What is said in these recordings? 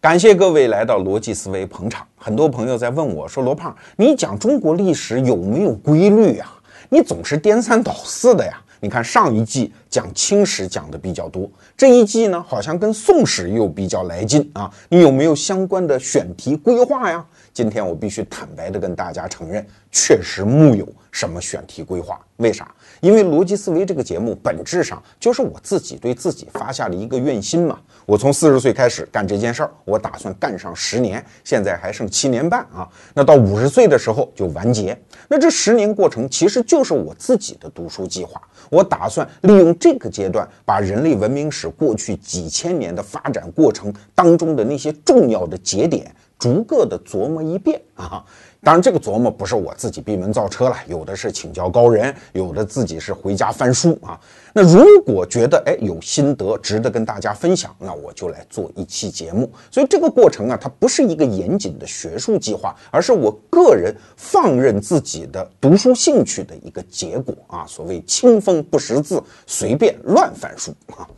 感谢各位来到逻辑思维捧场。很多朋友在问我说：“罗胖，你讲中国历史有没有规律呀？你总是颠三倒四的呀？你看上一季讲清史讲的比较多，这一季呢好像跟宋史又比较来劲啊。你有没有相关的选题规划呀？”今天我必须坦白的跟大家承认，确实木有什么选题规划。为啥？因为逻辑思维这个节目本质上就是我自己对自己发下的一个愿心嘛。我从四十岁开始干这件事儿，我打算干上十年，现在还剩七年半啊。那到五十岁的时候就完结。那这十年过程其实就是我自己的读书计划。我打算利用这个阶段，把人类文明史过去几千年的发展过程当中的那些重要的节点。逐个的琢磨一遍啊，当然这个琢磨不是我自己闭门造车了，有的是请教高人，有的自己是回家翻书啊。那如果觉得哎有心得值得跟大家分享，那我就来做一期节目。所以这个过程啊，它不是一个严谨的学术计划，而是我个人放任自己的读书兴趣的一个结果啊。所谓清风不识字，随便乱翻书啊。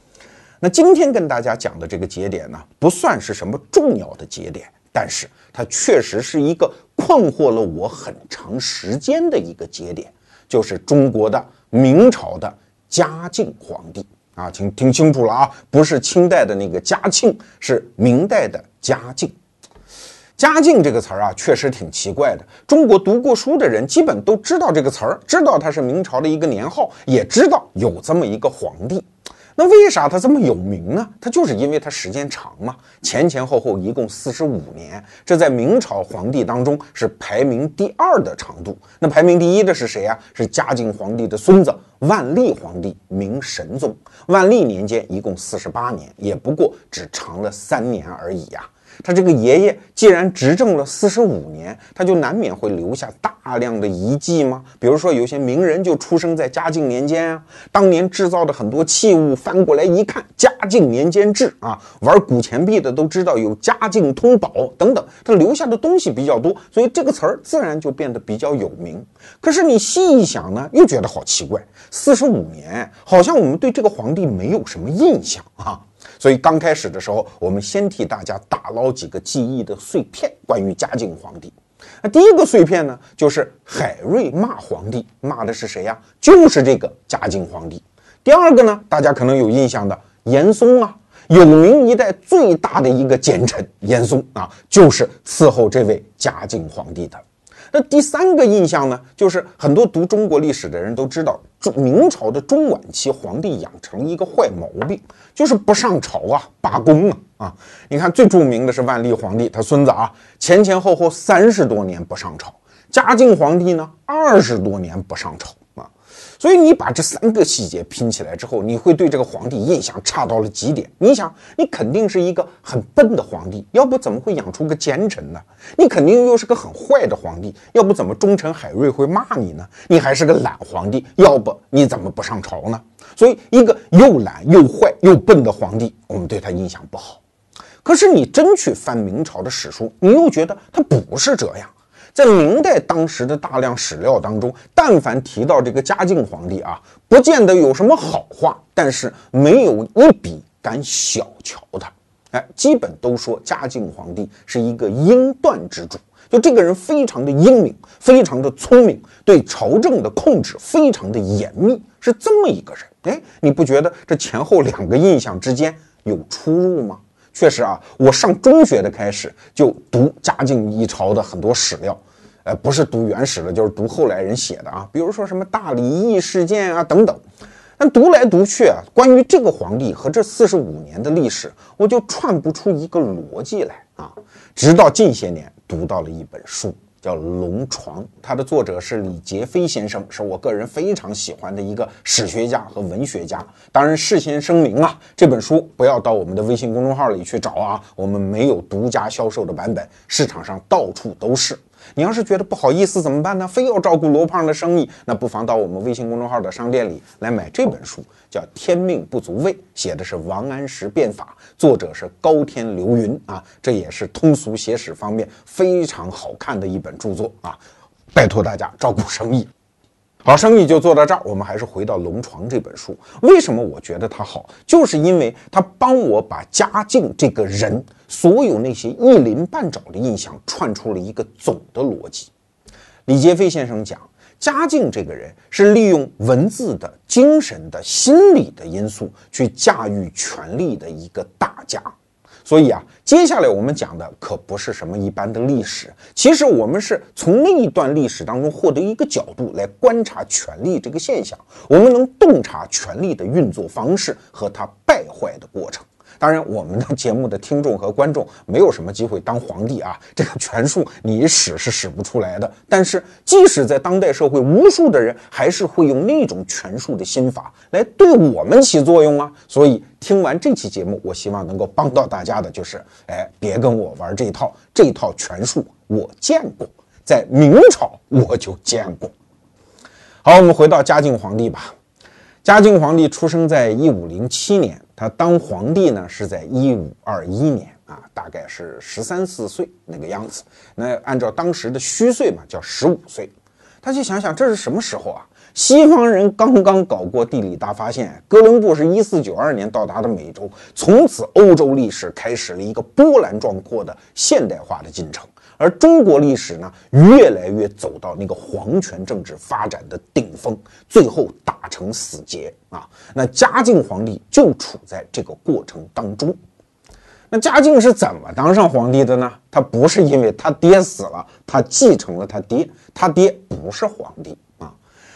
那今天跟大家讲的这个节点呢，不算是什么重要的节点。但是它确实是一个困惑了我很长时间的一个节点，就是中国的明朝的嘉靖皇帝啊，请听清楚了啊，不是清代的那个嘉庆，是明代的嘉靖。嘉靖这个词儿啊，确实挺奇怪的。中国读过书的人基本都知道这个词儿，知道它是明朝的一个年号，也知道有这么一个皇帝。那为啥他这么有名呢？他就是因为他时间长嘛，前前后后一共四十五年，这在明朝皇帝当中是排名第二的长度。那排名第一的是谁啊？是嘉靖皇帝的孙子万历皇帝明神宗。万历年间一共四十八年，也不过只长了三年而已呀。他这个爷爷既然执政了四十五年，他就难免会留下大量的遗迹吗？比如说，有些名人就出生在嘉靖年间啊，当年制造的很多器物，翻过来一看，嘉靖年间制啊，玩古钱币的都知道有嘉靖通宝等等，他留下的东西比较多，所以这个词儿自然就变得比较有名。可是你细一想呢，又觉得好奇怪，四十五年，好像我们对这个皇帝没有什么印象啊。所以刚开始的时候，我们先替大家打捞几个记忆的碎片，关于嘉靖皇帝。那第一个碎片呢，就是海瑞骂皇帝，骂的是谁呀？就是这个嘉靖皇帝。第二个呢，大家可能有印象的严嵩啊，有名一代最大的一个奸臣严嵩啊，就是伺候这位嘉靖皇帝的。那第三个印象呢，就是很多读中国历史的人都知道，明朝的中晚期皇帝养成一个坏毛病，就是不上朝啊，罢工啊啊！你看最著名的是万历皇帝，他孙子啊，前前后后三十多年不上朝；嘉靖皇帝呢，二十多年不上朝。所以你把这三个细节拼起来之后，你会对这个皇帝印象差到了极点。你想，你肯定是一个很笨的皇帝，要不怎么会养出个奸臣呢？你肯定又是个很坏的皇帝，要不怎么忠臣海瑞会骂你呢？你还是个懒皇帝，要不你怎么不上朝呢？所以，一个又懒又坏又笨的皇帝，我们对他印象不好。可是你真去翻明朝的史书，你又觉得他不是这样。在明代当时的大量史料当中，但凡提到这个嘉靖皇帝啊，不见得有什么好话，但是没有一笔敢小瞧他。哎，基本都说嘉靖皇帝是一个英断之主，就这个人非常的英明，非常的聪明，对朝政的控制非常的严密，是这么一个人。哎，你不觉得这前后两个印象之间有出入吗？确实啊，我上中学的开始就读嘉靖一朝的很多史料，呃，不是读原始的，就是读后来人写的啊。比如说什么大礼义事件啊等等。但读来读去啊，关于这个皇帝和这四十五年的历史，我就串不出一个逻辑来啊。直到近些年读到了一本书。叫《龙床》，它的作者是李杰飞先生，是我个人非常喜欢的一个史学家和文学家。当然，事先声明啊，这本书不要到我们的微信公众号里去找啊，我们没有独家销售的版本，市场上到处都是。你要是觉得不好意思怎么办呢？非要照顾罗胖的生意，那不妨到我们微信公众号的商店里来买这本书，叫《天命不足畏》，写的是王安石变法，作者是高天流云啊，这也是通俗写史方面非常好看的一本著作啊，拜托大家照顾生意。好，生意就做到这儿。我们还是回到《龙床》这本书。为什么我觉得它好？就是因为它帮我把嘉靖这个人所有那些一鳞半爪的印象串出了一个总的逻辑。李杰飞先生讲，嘉靖这个人是利用文字的精神的心理的因素去驾驭权力的一个大家。所以啊，接下来我们讲的可不是什么一般的历史，其实我们是从那一段历史当中获得一个角度来观察权力这个现象，我们能洞察权力的运作方式和它败坏的过程。当然，我们的节目的听众和观众没有什么机会当皇帝啊，这个权术你使是使不出来的。但是，即使在当代社会，无数的人还是会用那种权术的心法来对我们起作用啊。所以，听完这期节目，我希望能够帮到大家的就是，哎，别跟我玩这一套，这一套权术我见过，在明朝我就见过。好，我们回到嘉靖皇帝吧。嘉靖皇帝出生在一五零七年。他当皇帝呢，是在一五二一年啊，大概是十三四岁那个样子。那按照当时的虚岁嘛，叫十五岁。他就想想这是什么时候啊？西方人刚刚搞过地理大发现，哥伦布是一四九二年到达的美洲，从此欧洲历史开始了一个波澜壮阔的现代化的进程。而中国历史呢，越来越走到那个皇权政治发展的顶峰，最后打成死结啊！那嘉靖皇帝就处在这个过程当中。那嘉靖是怎么当上皇帝的呢？他不是因为他爹死了，他继承了他爹，他爹不是皇帝啊。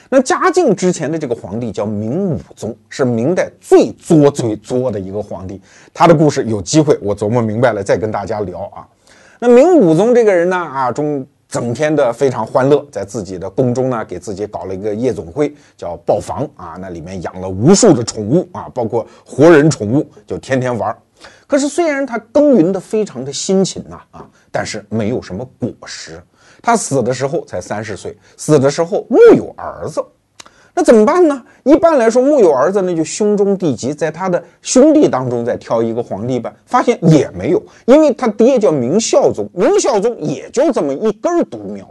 那嘉靖之前的这个皇帝叫明武宗，是明代最作最作的一个皇帝。他的故事有机会我琢磨明白了再跟大家聊啊。那明武宗这个人呢，啊，中整天的非常欢乐，在自己的宫中呢，给自己搞了一个夜总会，叫豹房啊，那里面养了无数的宠物啊，包括活人宠物，就天天玩。可是虽然他耕耘的非常的辛勤呐，啊，但是没有什么果实。他死的时候才三十岁，死的时候木有儿子。那怎么办呢？一般来说，木有儿子，那就兄终弟及，在他的兄弟当中再挑一个皇帝吧。发现也没有，因为他爹叫明孝宗，明孝宗也就这么一根独苗，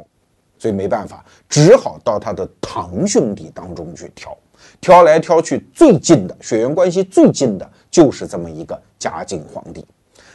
所以没办法，只好到他的堂兄弟当中去挑。挑来挑去，最近的血缘关系最近的就是这么一个嘉靖皇帝。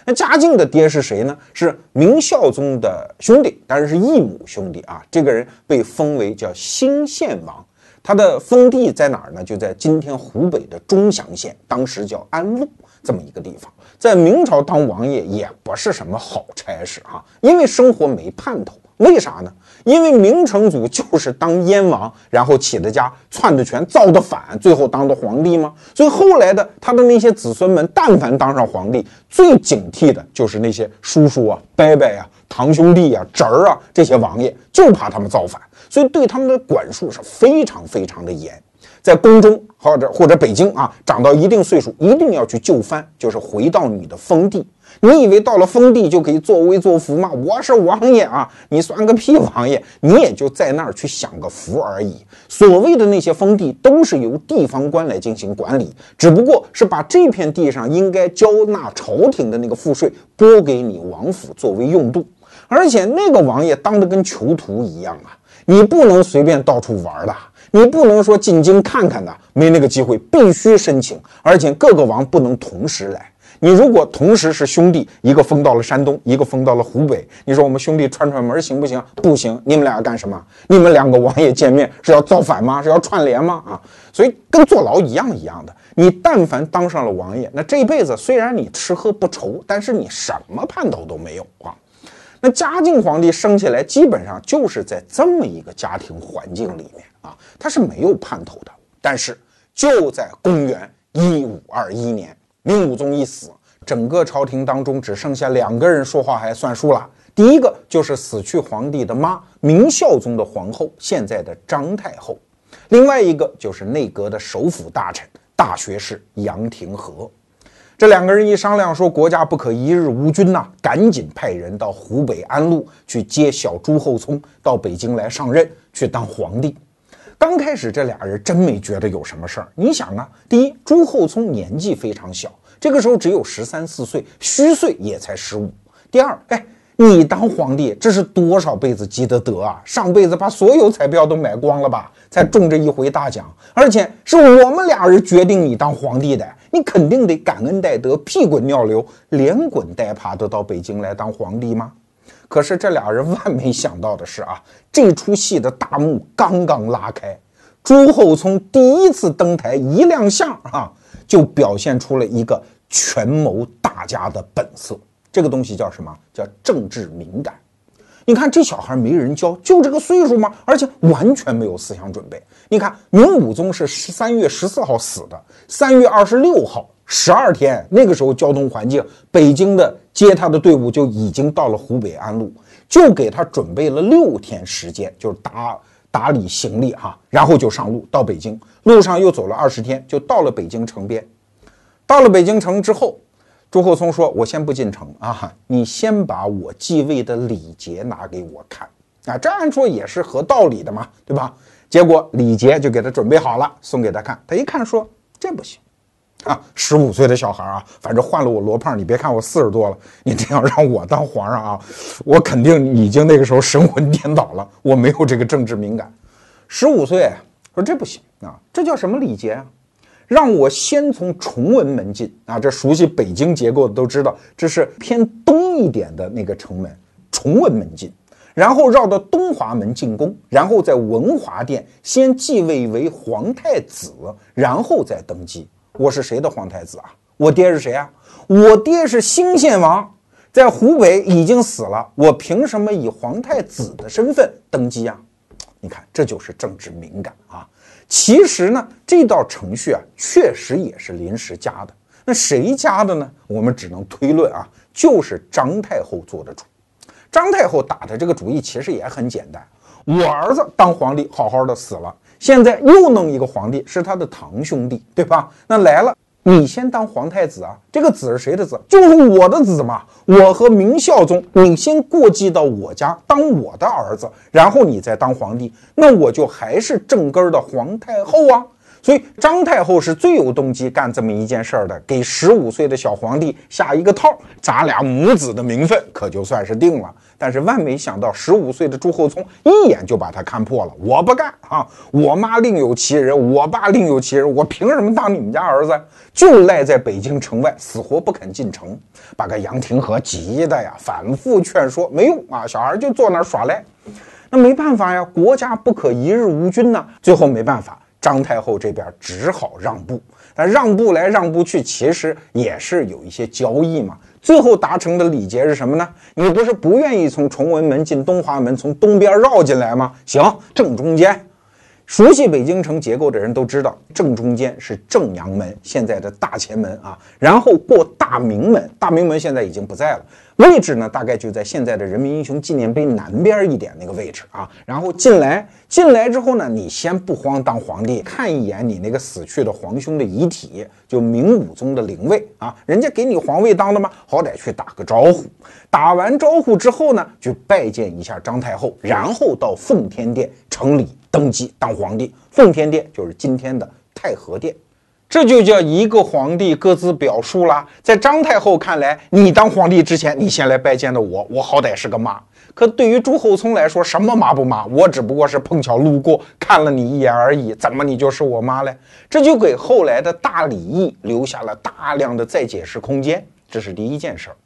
那嘉靖的爹是谁呢？是明孝宗的兄弟，当然是异母兄弟啊。这个人被封为叫兴献王。他的封地在哪儿呢？就在今天湖北的钟祥县，当时叫安陆这么一个地方。在明朝当王爷也不是什么好差事哈，因为生活没盼头。为啥呢？因为明成祖就是当燕王，然后起的家，篡的权，造的反，最后当的皇帝吗？所以后来的他的那些子孙们，但凡当上皇帝，最警惕的就是那些叔叔啊、伯伯呀、堂兄弟呀、侄儿啊这些王爷，就怕他们造反。所以对他们的管束是非常非常的严，在宫中或者或者北京啊，长到一定岁数，一定要去就藩，就是回到你的封地。你以为到了封地就可以作威作福吗？我是王爷啊，你算个屁王爷！你也就在那儿去享个福而已。所谓的那些封地都是由地方官来进行管理，只不过是把这片地上应该交纳朝廷的那个赋税拨给你王府作为用度，而且那个王爷当的跟囚徒一样啊。你不能随便到处玩的，你不能说进京看看的，没那个机会，必须申请，而且各个王不能同时来。你如果同时是兄弟，一个封到了山东，一个封到了湖北，你说我们兄弟串串门行不行？不行，你们俩干什么？你们两个王爷见面是要造反吗？是要串联吗？啊，所以跟坐牢一样一样的。你但凡当上了王爷，那这一辈子虽然你吃喝不愁，但是你什么盼头都没有啊。那嘉靖皇帝生下来，基本上就是在这么一个家庭环境里面啊，他是没有盼头的。但是就在公元一五二一年，明武宗一死，整个朝廷当中只剩下两个人说话还算数了。第一个就是死去皇帝的妈，明孝宗的皇后，现在的张太后；另外一个就是内阁的首辅大臣、大学士杨廷和。这两个人一商量，说国家不可一日无君呐，赶紧派人到湖北安陆去接小朱厚熜到北京来上任，去当皇帝。刚开始这俩人真没觉得有什么事儿。你想啊，第一，朱厚熜年纪非常小，这个时候只有十三四岁，虚岁也才十五。第二，哎，你当皇帝，这是多少辈子积的德啊！上辈子把所有彩票都买光了吧，才中这一回大奖。而且是我们俩人决定你当皇帝的，你肯定得感恩戴德，屁滚尿流，连滚带爬的到北京来当皇帝吗？可是这俩人万没想到的是啊，这出戏的大幕刚刚拉开，朱厚熜第一次登台一亮相啊，就表现出了一个权谋大家的本色。这个东西叫什么？叫政治敏感。你看这小孩没人教，就这个岁数吗？而且完全没有思想准备。你看明武宗是十三月十四号死的，三月二十六号，十二天，那个时候交通环境，北京的接他的队伍就已经到了湖北安陆，就给他准备了六天时间，就是打打理行李哈，然后就上路到北京，路上又走了二十天，就到了北京城边。到了北京城之后。朱厚熜说：“我先不进城啊，你先把我继位的礼节拿给我看啊，这按说也是合道理的嘛，对吧？结果礼节就给他准备好了，送给他看。他一看说：这不行啊，十五岁的小孩啊，反正换了我罗胖，你别看我四十多了，你这样让我当皇上啊，我肯定已经那个时候神魂颠倒了，我没有这个政治敏感。十五岁说这不行啊，这叫什么礼节啊？”让我先从崇文门进啊！这熟悉北京结构的都知道，这是偏东一点的那个城门，崇文门进，然后绕到东华门进宫，然后在文华殿先继位为皇太子，然后再登基。我是谁的皇太子啊？我爹是谁啊？我爹是兴献王，在湖北已经死了，我凭什么以皇太子的身份登基啊？你看，这就是政治敏感啊！其实呢，这道程序啊，确实也是临时加的。那谁加的呢？我们只能推论啊，就是张太后做的主。张太后打的这个主意其实也很简单：我儿子当皇帝好好的死了，现在又弄一个皇帝，是他的堂兄弟，对吧？那来了。你先当皇太子啊！这个子是谁的子？就是我的子嘛！我和明孝宗，你先过继到我家当我的儿子，然后你再当皇帝，那我就还是正根儿的皇太后啊！所以张太后是最有动机干这么一件事儿的，给十五岁的小皇帝下一个套，咱俩母子的名分可就算是定了。但是万没想到，十五岁的朱厚熜一眼就把他看破了。我不干啊！我妈另有其人，我爸另有其人，我凭什么当你们家儿子？就赖在北京城外，死活不肯进城，把个杨廷和急的呀，反复劝说没用啊，小孩就坐那儿耍赖。那没办法呀，国家不可一日无君呐。最后没办法，张太后这边只好让步。但让步来让步去，其实也是有一些交易嘛。最后达成的礼节是什么呢？你不是不愿意从崇文门进东华门，从东边绕进来吗？行，正中间。熟悉北京城结构的人都知道，正中间是正阳门，现在的大前门啊。然后过大明门，大明门现在已经不在了。位置呢，大概就在现在的人民英雄纪念碑南边一点那个位置啊。然后进来，进来之后呢，你先不慌当皇帝，看一眼你那个死去的皇兄的遗体，就明武宗的灵位啊。人家给你皇位当的吗？好歹去打个招呼。打完招呼之后呢，就拜见一下张太后，然后到奉天殿成礼登基当皇帝。奉天殿就是今天的太和殿。这就叫一个皇帝各自表述啦。在张太后看来，你当皇帝之前，你先来拜见的我，我好歹是个妈。可对于朱厚熜来说，什么妈不妈？我只不过是碰巧路过看了你一眼而已，怎么你就是我妈嘞？这就给后来的大礼议留下了大量的再解释空间。这是第一件事儿。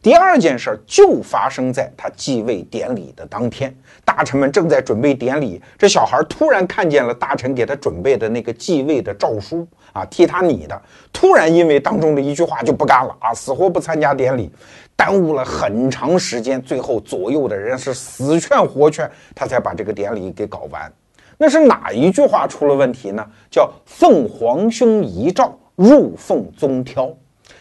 第二件事就发生在他继位典礼的当天，大臣们正在准备典礼，这小孩突然看见了大臣给他准备的那个继位的诏书啊，替他拟的，突然因为当中的一句话就不干了啊，死活不参加典礼，耽误了很长时间，最后左右的人是死劝活劝，他才把这个典礼给搞完。那是哪一句话出了问题呢？叫奉皇兄遗诏入奉宗挑。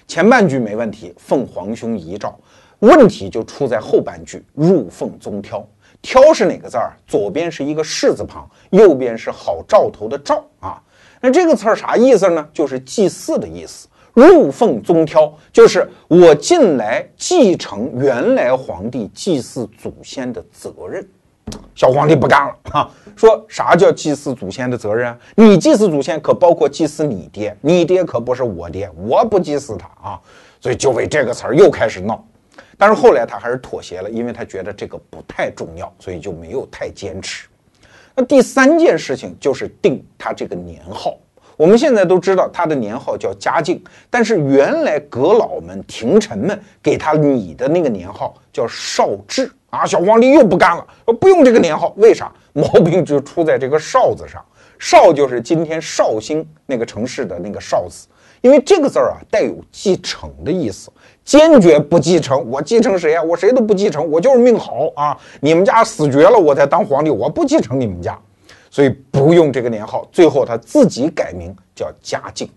前半句没问题，奉皇兄遗诏，问题就出在后半句入奉宗挑。挑是哪个字儿？左边是一个士字旁，右边是好兆头的兆啊。那这个词儿啥意思呢？就是祭祀的意思。入奉宗挑就是我进来继承原来皇帝祭祀祖先的责任。小皇帝不干了啊！说啥叫祭祀祖先的责任？你祭祀祖先可包括祭祀你爹，你爹可不是我爹，我不祭祀他啊！所以就为这个词儿又开始闹。但是后来他还是妥协了，因为他觉得这个不太重要，所以就没有太坚持。那第三件事情就是定他这个年号。我们现在都知道他的年号叫嘉靖，但是原来阁老们、廷臣们给他拟的那个年号叫绍治啊。小皇帝又不干了，说不用这个年号，为啥？毛病就出在这个绍字上。绍就是今天绍兴那个城市的那个绍字，因为这个字儿啊带有继承的意思，坚决不继承。我继承谁呀？我谁都不继承，我就是命好啊！你们家死绝了，我才当皇帝，我不继承你们家，所以不用这个年号。最后他自己改名叫嘉靖，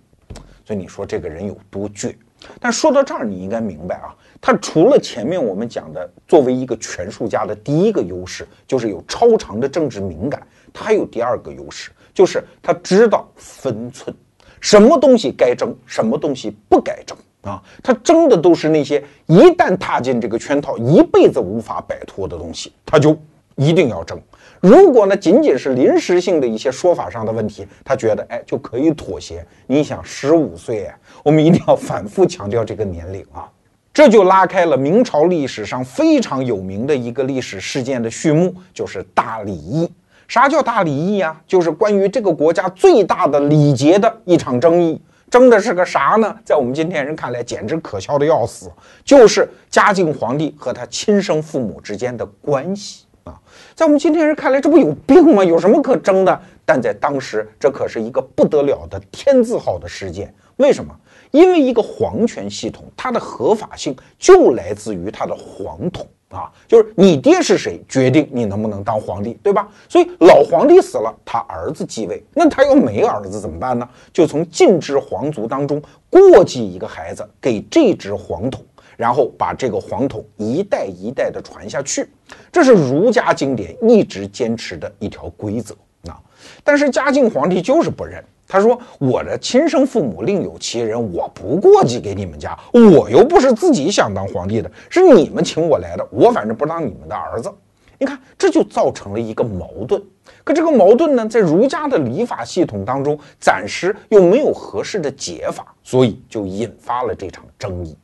所以你说这个人有多倔？但说到这儿，你应该明白啊，他除了前面我们讲的作为一个权术家的第一个优势，就是有超长的政治敏感，他还有第二个优势。就是他知道分寸，什么东西该争，什么东西不该争啊？他争的都是那些一旦踏进这个圈套，一辈子无法摆脱的东西，他就一定要争。如果呢，仅仅是临时性的一些说法上的问题，他觉得哎就可以妥协。你想，十五岁，我们一定要反复强调这个年龄啊，这就拉开了明朝历史上非常有名的一个历史事件的序幕，就是大礼议。啥叫大礼议啊？就是关于这个国家最大的礼节的一场争议，争的是个啥呢？在我们今天人看来，简直可笑的要死，就是嘉靖皇帝和他亲生父母之间的关系啊！在我们今天人看来，这不有病吗？有什么可争的？但在当时，这可是一个不得了的天字号的事件。为什么？因为一个皇权系统，它的合法性就来自于它的皇统。啊，就是你爹是谁，决定你能不能当皇帝，对吧？所以老皇帝死了，他儿子继位，那他要没儿子怎么办呢？就从晋支皇族当中过继一个孩子给这支皇统，然后把这个皇统一代一代的传下去，这是儒家经典一直坚持的一条规则啊。但是嘉靖皇帝就是不认。他说：“我的亲生父母另有其人，我不过继给你们家，我又不是自己想当皇帝的，是你们请我来的，我反正不当你们的儿子。你看，这就造成了一个矛盾。可这个矛盾呢，在儒家的礼法系统当中，暂时又没有合适的解法，所以就引发了这场争议。”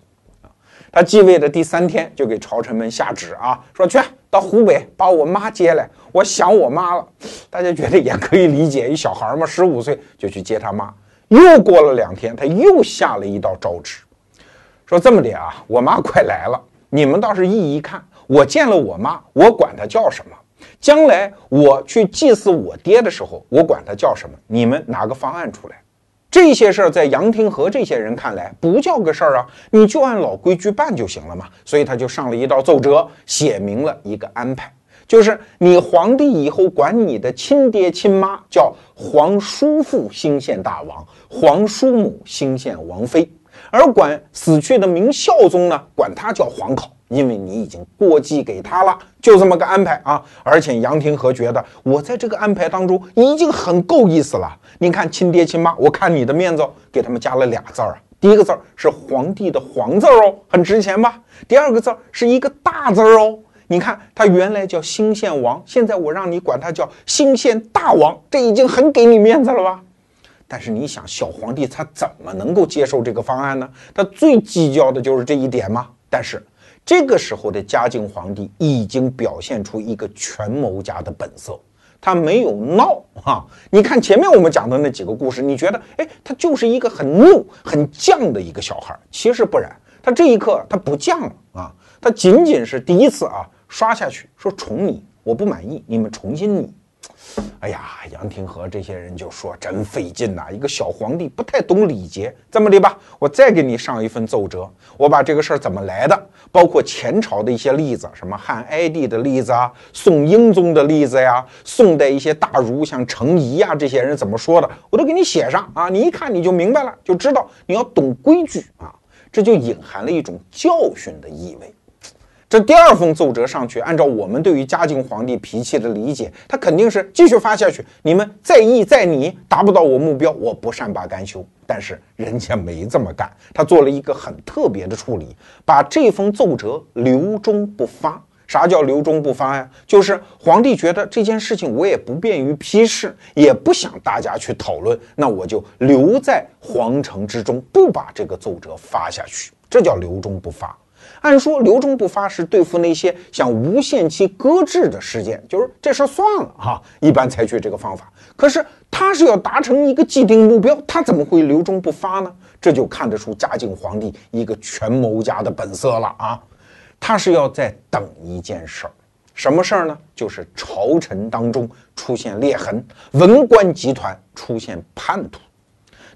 啊他继位的第三天，就给朝臣们下旨啊，说去到湖北把我妈接来，我想我妈了。大家觉得也可以理解，一小孩嘛，十五岁就去接他妈。又过了两天，他又下了一道诏旨，说这么的啊，我妈快来了，你们倒是一一看，我见了我妈，我管她叫什么？将来我去祭祀我爹的时候，我管她叫什么？你们拿个方案出来。这些事儿在杨廷和这些人看来不叫个事儿啊，你就按老规矩办就行了嘛。所以他就上了一道奏折，写明了一个安排，就是你皇帝以后管你的亲爹亲妈叫皇叔父兴献大王，皇叔母兴献王妃，而管死去的明孝宗呢，管他叫皇考。因为你已经过继给他了，就这么个安排啊！而且杨廷和觉得我在这个安排当中已经很够意思了。你看亲爹亲妈，我看你的面子，给他们加了俩字儿啊。第一个字儿是皇帝的皇字儿哦，很值钱吧？第二个字儿是一个大字儿哦。你看他原来叫兴献王，现在我让你管他叫兴献大王，这已经很给你面子了吧？但是你想，小皇帝他怎么能够接受这个方案呢？他最计较的就是这一点吗？但是。这个时候的嘉靖皇帝已经表现出一个权谋家的本色，他没有闹啊！你看前面我们讲的那几个故事，你觉得，哎，他就是一个很怒、很犟的一个小孩。其实不然，他这一刻他不犟了啊，他仅仅是第一次啊刷下去，说宠你，我不满意，你们重新拟。哎呀，杨廷和这些人就说真费劲呐，一个小皇帝不太懂礼节。这么的吧，我再给你上一份奏折，我把这个事儿怎么来的，包括前朝的一些例子，什么汉哀帝的例子啊，宋英宗的例子呀，宋代一些大儒像程颐啊这些人怎么说的，我都给你写上啊，你一看你就明白了，就知道你要懂规矩啊，这就隐含了一种教训的意味。这第二封奏折上去，按照我们对于嘉靖皇帝脾气的理解，他肯定是继续发下去。你们再议再拟，达不到我目标，我不善罢甘休。但是人家没这么干，他做了一个很特别的处理，把这封奏折留中不发。啥叫留中不发呀？就是皇帝觉得这件事情我也不便于批示，也不想大家去讨论，那我就留在皇城之中，不把这个奏折发下去。这叫留中不发。按说刘忠不发是对付那些想无限期搁置的事件，就是这事算了哈，一般采取这个方法。可是他是要达成一个既定目标，他怎么会刘忠不发呢？这就看得出嘉靖皇帝一个权谋家的本色了啊！他是要在等一件事儿，什么事儿呢？就是朝臣当中出现裂痕，文官集团出现叛徒。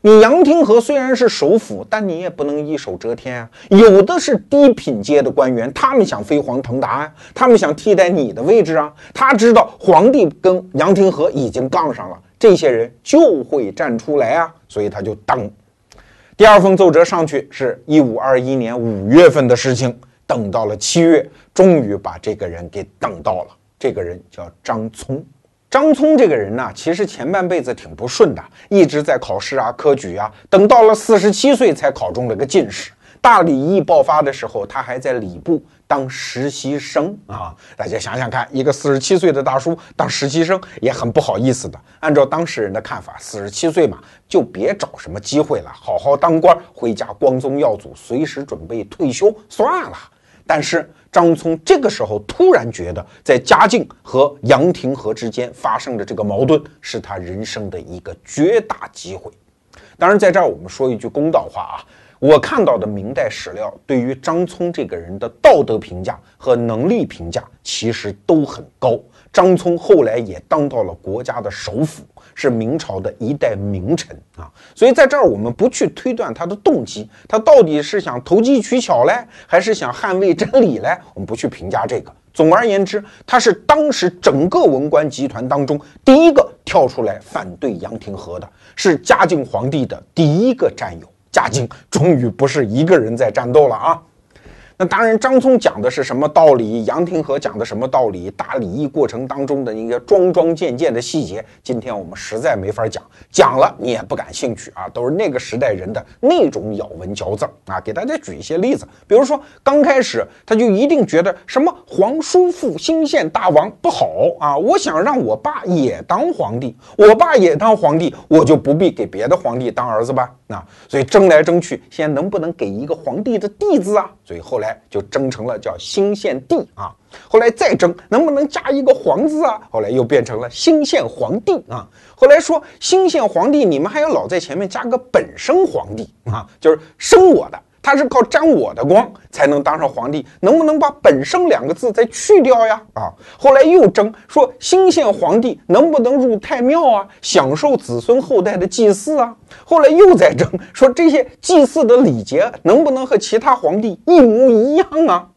你杨廷和虽然是首辅，但你也不能一手遮天啊！有的是低品阶的官员，他们想飞黄腾达啊，他们想替代你的位置啊。他知道皇帝跟杨廷和已经杠上了，这些人就会站出来啊，所以他就等。第二封奏折上去是一五二一年五月份的事情，等到了七月，终于把这个人给等到了。这个人叫张聪。张聪这个人呢，其实前半辈子挺不顺的，一直在考试啊、科举啊，等到了四十七岁才考中了个进士。大礼议爆发的时候，他还在礼部当实习生啊。大家想想看，一个四十七岁的大叔当实习生也很不好意思的。按照当事人的看法，四十七岁嘛，就别找什么机会了，好好当官，回家光宗耀祖，随时准备退休算了。但是。张聪这个时候突然觉得，在嘉靖和杨廷和之间发生的这个矛盾，是他人生的一个绝大机会。当然，在这儿我们说一句公道话啊，我看到的明代史料对于张聪这个人的道德评价和能力评价，其实都很高。张聪后来也当到了国家的首辅。是明朝的一代名臣啊，所以在这儿我们不去推断他的动机，他到底是想投机取巧嘞，还是想捍卫真理嘞？我们不去评价这个。总而言之，他是当时整个文官集团当中第一个跳出来反对杨廷和的，是嘉靖皇帝的第一个战友。嘉靖终于不是一个人在战斗了啊！那当然，张聪讲的是什么道理？杨廷和讲的什么道理？大礼仪过程当中的一个桩桩件件的细节，今天我们实在没法讲，讲了你也不感兴趣啊，都是那个时代人的那种咬文嚼字啊。给大家举一些例子，比如说刚开始他就一定觉得什么皇叔父兴献大王不好啊，我想让我爸也当皇帝，我爸也当皇帝，我就不必给别的皇帝当儿子吧？那所以争来争去，现在能不能给一个皇帝的帝字啊？所以后来。就争成了叫兴献帝啊，后来再争能不能加一个皇字啊？后来又变成了兴献皇帝啊。后来说兴献皇帝，你们还要老在前面加个本生皇帝啊，就是生我的，他是靠沾我的光才能当上皇帝，能不能把本生两个字再去掉呀？啊，后来又争说新献皇帝能不能入太庙啊，享受子孙后代的祭祀啊？后来又在争，说这些祭祀的礼节能不能和其他皇帝一模一样啊？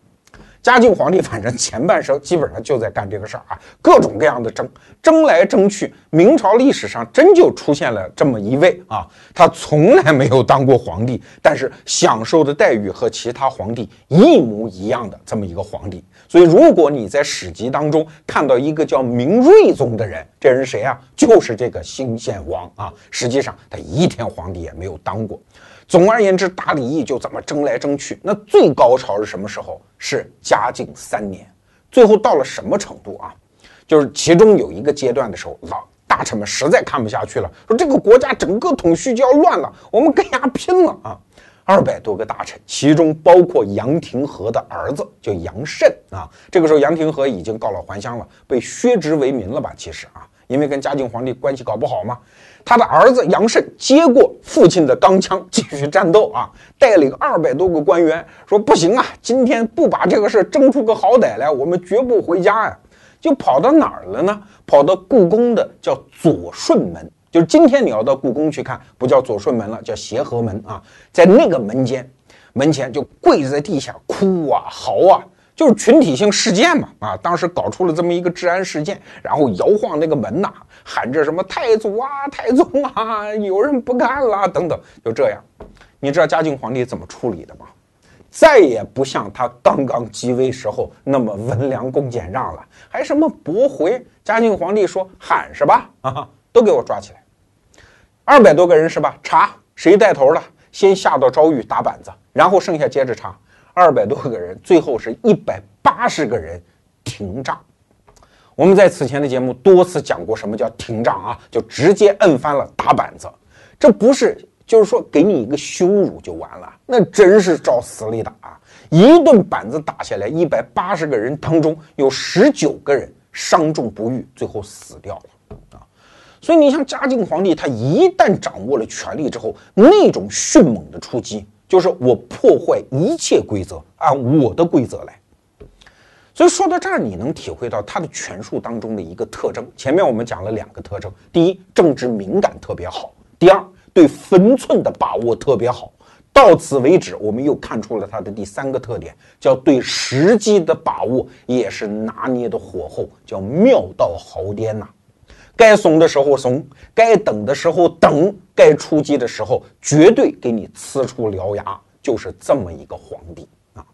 嘉靖皇帝反正前半生基本上就在干这个事儿啊，各种各样的争，争来争去，明朝历史上真就出现了这么一位啊，他从来没有当过皇帝，但是享受的待遇和其他皇帝一模一样的这么一个皇帝。所以，如果你在史籍当中看到一个叫明睿宗的人，这人谁啊？就是这个兴献王啊。实际上，他一天皇帝也没有当过。总而言之，打李毅就这么争来争去。那最高潮是什么时候？是嘉靖三年。最后到了什么程度啊？就是其中有一个阶段的时候，老大臣们实在看不下去了，说这个国家整个统序就要乱了，我们跟伢拼了啊！二百多个大臣，其中包括杨廷和的儿子，叫杨慎啊。这个时候，杨廷和已经告老还乡了，被削职为民了吧？其实啊，因为跟嘉靖皇帝关系搞不好嘛。他的儿子杨慎接过父亲的钢枪，继续战斗啊！带领二百多个官员说：“不行啊，今天不把这个事争出个好歹来，我们绝不回家呀！”就跑到哪儿了呢？跑到故宫的叫左顺门，就是今天你要到故宫去看，不叫左顺门了，叫协和门啊。在那个门间，门前就跪在地下哭啊嚎啊。就是群体性事件嘛，啊，当时搞出了这么一个治安事件，然后摇晃那个门呐，喊着什么太祖啊、太宗啊，有人不干了等等，就这样。你知道嘉靖皇帝怎么处理的吗？再也不像他刚刚即位时候那么温良恭俭让了，还什么驳回。嘉靖皇帝说喊是吧？啊，都给我抓起来，二百多个人是吧？查谁带头的，先下到诏狱打板子，然后剩下接着查。二百多个人，最后是一百八十个人停仗。我们在此前的节目多次讲过，什么叫停仗啊？就直接摁翻了打板子。这不是就是说给你一个羞辱就完了，那真是照死里打啊。一顿板子打下来，一百八十个人当中有十九个人伤重不愈，最后死掉了啊！所以你像嘉靖皇帝，他一旦掌握了权力之后，那种迅猛的出击，就是我破坏一切规则，按我的规则来。所以说到这儿，你能体会到他的权术当中的一个特征。前面我们讲了两个特征：第一，政治敏感特别好；第二，对分寸的把握特别好。到此为止，我们又看出了他的第三个特点，叫对时机的把握也是拿捏的火候，叫妙到毫巅呐。该怂的时候怂，该等的时候等，该出击的时候绝对给你呲出獠牙，就是这么一个皇帝啊。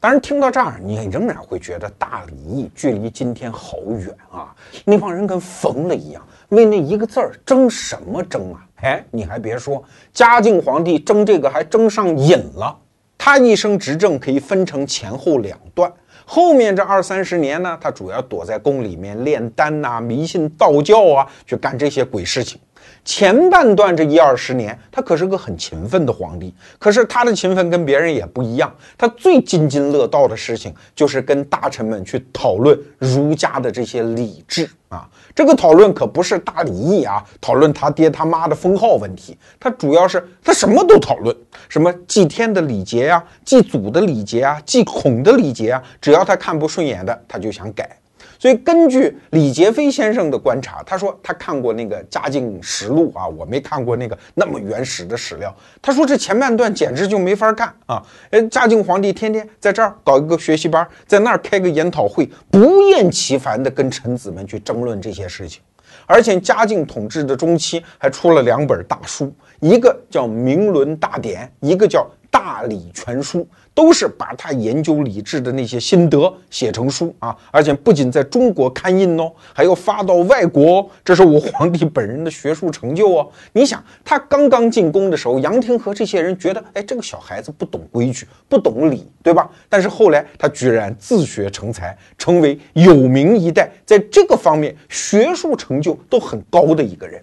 当然，听到这儿，你仍然会觉得大礼义距离今天好远啊。那帮人跟疯了一样，为那一个字儿争什么争啊？哎，你还别说，嘉靖皇帝争这个还争上瘾了。他一生执政可以分成前后两段，后面这二三十年呢，他主要躲在宫里面炼丹呐，迷信道教啊，去干这些鬼事情。前半段这一二十年，他可是个很勤奋的皇帝。可是他的勤奋跟别人也不一样，他最津津乐道的事情就是跟大臣们去讨论儒家的这些礼制啊。这个讨论可不是大礼义啊，讨论他爹他妈的封号问题。他主要是他什么都讨论，什么祭天的礼节呀，祭祖的礼节啊，祭孔的礼节啊，只要他看不顺眼的，他就想改。所以，根据李杰飞先生的观察，他说他看过那个《嘉靖实录》啊，我没看过那个那么原始的史料。他说这前半段简直就没法干啊！呃，嘉靖皇帝天天在这儿搞一个学习班，在那儿开个研讨会，不厌其烦地跟臣子们去争论这些事情。而且嘉靖统治的中期还出了两本大书，一个叫《明伦大典》，一个叫《大礼全书》。都是把他研究礼制的那些心得写成书啊，而且不仅在中国刊印哦，还要发到外国。这是我皇帝本人的学术成就哦。你想，他刚刚进宫的时候，杨廷和这些人觉得，哎，这个小孩子不懂规矩，不懂礼，对吧？但是后来他居然自学成才，成为有名一代，在这个方面学术成就都很高的一个人。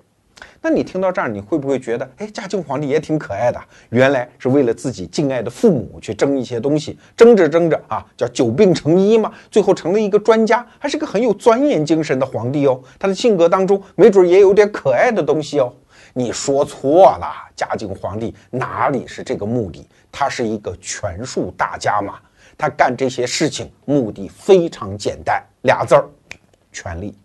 那你听到这儿，你会不会觉得，哎，嘉靖皇帝也挺可爱的？原来是为了自己敬爱的父母去争一些东西，争着争着啊，叫久病成医嘛，最后成了一个专家，还是个很有钻研精神的皇帝哦。他的性格当中，没准也有点可爱的东西哦。你说错了，嘉靖皇帝哪里是这个目的？他是一个权术大家嘛，他干这些事情目的非常简单，俩字儿，权力。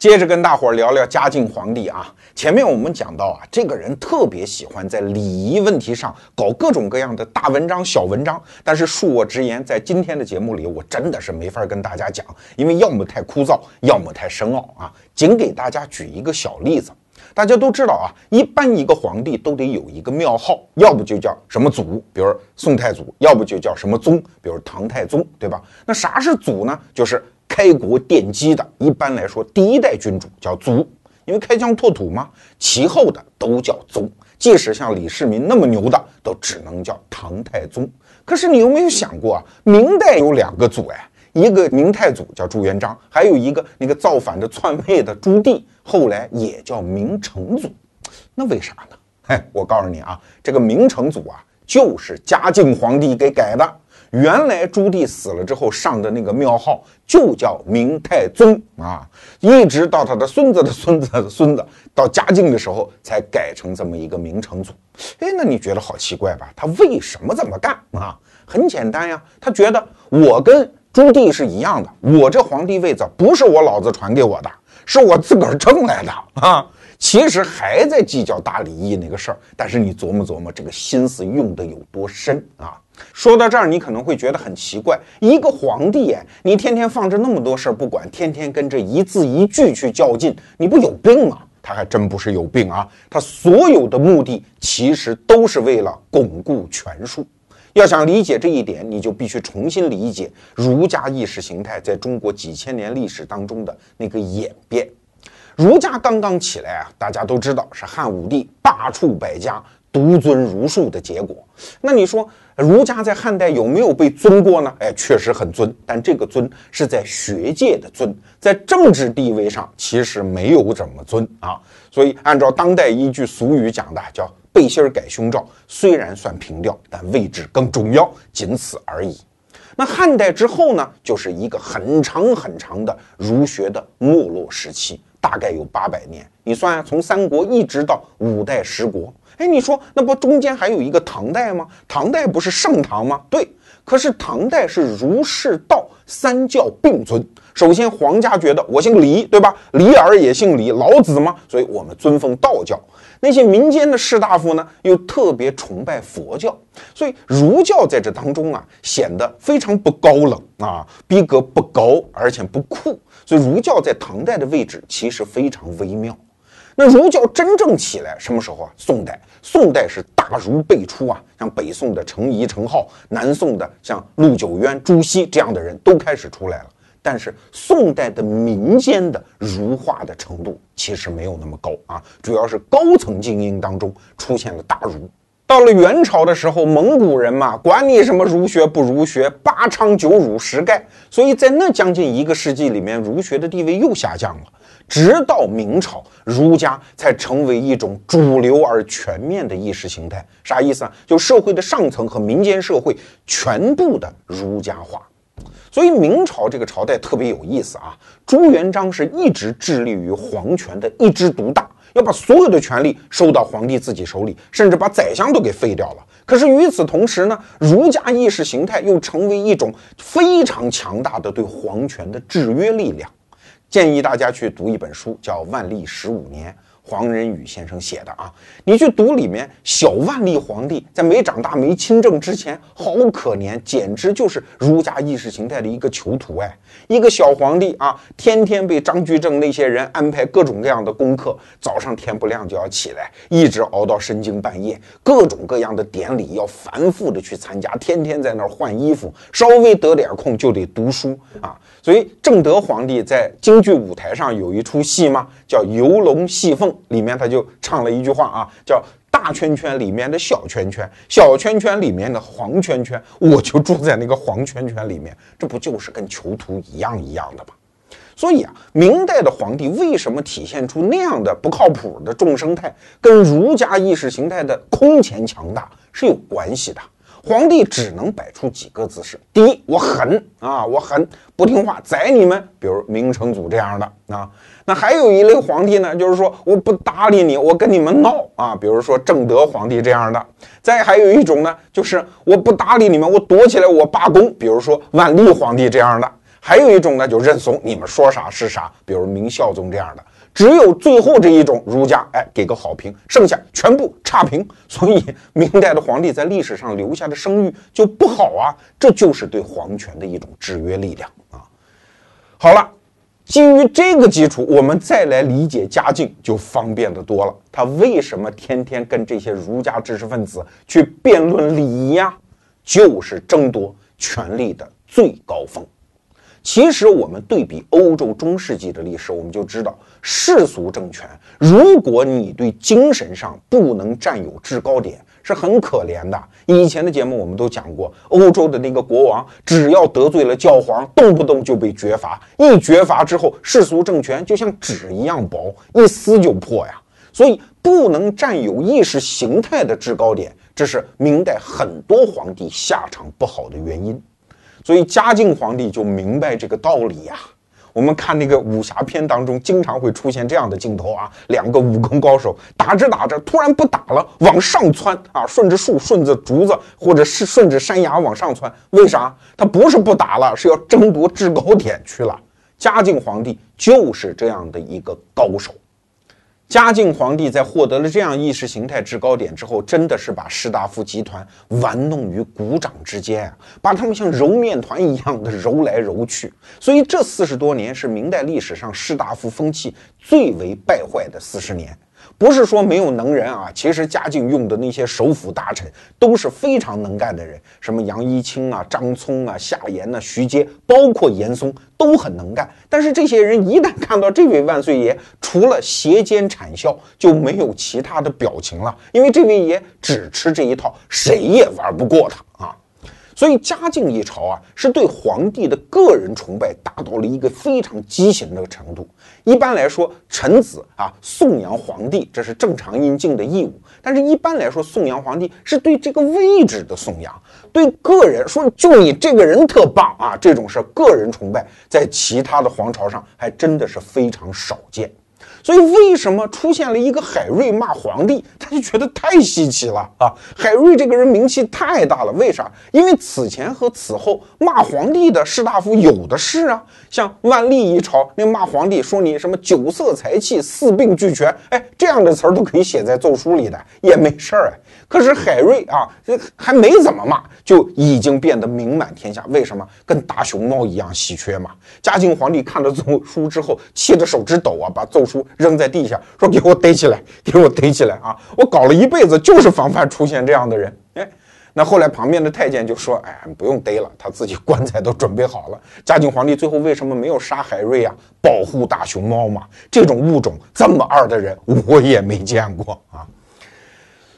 接着跟大伙儿聊聊嘉靖皇帝啊。前面我们讲到啊，这个人特别喜欢在礼仪问题上搞各种各样的大文章、小文章。但是恕我直言，在今天的节目里，我真的是没法跟大家讲，因为要么太枯燥，要么太深奥啊。仅给大家举一个小例子。大家都知道啊，一般一个皇帝都得有一个庙号，要不就叫什么祖，比如宋太祖；要不就叫什么宗，比如唐太宗，对吧？那啥是祖呢？就是。开国奠基的，一般来说，第一代君主叫祖，因为开疆拓土嘛。其后的都叫宗，即使像李世民那么牛的，都只能叫唐太宗。可是你有没有想过啊？明代有两个祖哎，一个明太祖叫朱元璋，还有一个那个造反的篡位的朱棣，后来也叫明成祖。那为啥呢？嘿，我告诉你啊，这个明成祖啊，就是嘉靖皇帝给改的。原来朱棣死了之后上的那个庙号就叫明太宗啊，一直到他的孙子的孙子的孙子，到嘉靖的时候才改成这么一个明成祖。哎，那你觉得好奇怪吧？他为什么这么干啊？很简单呀，他觉得我跟朱棣是一样的，我这皇帝位子不是我老子传给我的，是我自个儿挣来的啊。其实还在计较大礼义那个事儿，但是你琢磨琢磨，这个心思用的有多深啊？说到这儿，你可能会觉得很奇怪，一个皇帝哎，你天天放着那么多事儿不管，天天跟这一字一句去较劲，你不有病吗？他还真不是有病啊，他所有的目的其实都是为了巩固权术。要想理解这一点，你就必须重新理解儒家意识形态在中国几千年历史当中的那个演变。儒家刚刚起来啊，大家都知道是汉武帝罢黜百家。独尊儒术的结果，那你说儒家在汉代有没有被尊过呢？哎，确实很尊，但这个尊是在学界的尊，在政治地位上其实没有怎么尊啊。所以按照当代一句俗语讲的，叫背心儿改胸罩，虽然算平调，但位置更重要，仅此而已。那汉代之后呢，就是一个很长很长的儒学的没落时期，大概有八百年。你算啊，从三国一直到五代十国，哎，你说那不中间还有一个唐代吗？唐代不是盛唐吗？对，可是唐代是儒释道三教并尊。首先，皇家觉得我姓李，对吧？李耳也姓李，老子嘛，所以我们尊奉道教。那些民间的士大夫呢，又特别崇拜佛教，所以儒教在这当中啊，显得非常不高冷啊，逼格不高，而且不酷。所以儒教在唐代的位置其实非常微妙。那儒教真正起来什么时候啊？宋代，宋代是大儒辈出啊，像北宋的程颐、程颢，南宋的像陆九渊、朱熹这样的人都开始出来了。但是宋代的民间的儒化的程度其实没有那么高啊，主要是高层精英当中出现了大儒。到了元朝的时候，蒙古人嘛，管你什么儒学不儒学，八昌九儒十丐，所以在那将近一个世纪里面，儒学的地位又下降了。直到明朝，儒家才成为一种主流而全面的意识形态。啥意思啊？就社会的上层和民间社会全部的儒家化。所以明朝这个朝代特别有意思啊！朱元璋是一直致力于皇权的一枝独大，要把所有的权力收到皇帝自己手里，甚至把宰相都给废掉了。可是与此同时呢，儒家意识形态又成为一种非常强大的对皇权的制约力量。建议大家去读一本书，叫《万历十五年》。黄仁宇先生写的啊，你去读里面，小万历皇帝在没长大、没亲政之前，好可怜，简直就是儒家意识形态的一个囚徒哎，一个小皇帝啊，天天被张居正那些人安排各种各样的功课，早上天不亮就要起来，一直熬到深更半夜，各种各样的典礼要反复的去参加，天天在那儿换衣服，稍微得点空就得读书啊。所以正德皇帝在京剧舞台上有一出戏吗？叫《游龙戏凤》，里面他就唱了一句话啊，叫“大圈圈里面的小圈圈，小圈圈里面的黄圈圈，我就住在那个黄圈圈里面”，这不就是跟囚徒一样一样的吗？所以啊，明代的皇帝为什么体现出那样的不靠谱的众生态，跟儒家意识形态的空前强大是有关系的。皇帝只能摆出几个姿势：第一，我狠啊，我狠，不听话宰你们，比如明成祖这样的啊。那还有一类皇帝呢，就是说我不搭理你，我跟你们闹啊，比如说正德皇帝这样的。再还有一种呢，就是我不搭理你们，我躲起来，我罢工，比如说万历皇帝这样的。还有一种呢，就认怂，你们说啥是啥，比如明孝宗这样的。只有最后这一种儒家，哎，给个好评，剩下全部差评。所以明代的皇帝在历史上留下的声誉就不好啊，这就是对皇权的一种制约力量啊。好了，基于这个基础，我们再来理解嘉靖就方便的多了。他为什么天天跟这些儒家知识分子去辩论礼仪呀？就是争夺权力的最高峰。其实我们对比欧洲中世纪的历史，我们就知道世俗政权，如果你对精神上不能占有制高点，是很可怜的。以前的节目我们都讲过，欧洲的那个国王，只要得罪了教皇，动不动就被绝罚。一绝罚之后，世俗政权就像纸一样薄，一撕就破呀。所以不能占有意识形态的制高点，这是明代很多皇帝下场不好的原因。所以嘉靖皇帝就明白这个道理呀。我们看那个武侠片当中，经常会出现这样的镜头啊：两个武功高手打着打着，突然不打了，往上窜啊，顺着树、顺着竹子，或者是顺着山崖往上窜。为啥？他不是不打了，是要争夺制高点去了。嘉靖皇帝就是这样的一个高手。嘉靖皇帝在获得了这样意识形态制高点之后，真的是把士大夫集团玩弄于股掌之间啊，把他们像揉面团一样的揉来揉去。所以这四十多年是明代历史上士大夫风气最为败坏的四十年。不是说没有能人啊，其实嘉靖用的那些首辅大臣都是非常能干的人，什么杨一清啊、张聪啊、夏言呐、徐阶，包括严嵩都很能干。但是这些人一旦看到这位万岁爷，除了斜肩谄笑，就没有其他的表情了，因为这位爷只吃这一套，谁也玩不过他啊。所以嘉靖一朝啊，是对皇帝的个人崇拜达到了一个非常畸形的程度。一般来说，臣子啊颂扬皇帝，这是正常应尽的义务。但是，一般来说，颂扬皇帝是对这个位置的颂扬，对个人说就你这个人特棒啊，这种是个人崇拜，在其他的皇朝上还真的是非常少见。所以，为什么出现了一个海瑞骂皇帝，他就觉得太稀奇了啊？海瑞这个人名气太大了，为啥？因为此前和此后骂皇帝的士大夫有的是啊，像万历一朝那骂皇帝说你什么酒色财气四病俱全，哎，这样的词儿都可以写在奏书里的，也没事儿哎。可是海瑞啊，这还没怎么骂，就已经变得名满天下。为什么？跟大熊猫一样稀缺嘛。嘉靖皇帝看了奏书之后，气得手直抖啊，把奏书扔在地下，说：“给我逮起来，给我逮起来啊！我搞了一辈子，就是防范出现这样的人。”那后来旁边的太监就说：“哎，不用逮了，他自己棺材都准备好了。”嘉靖皇帝最后为什么没有杀海瑞啊？保护大熊猫嘛。这种物种这么二的人，我也没见过啊。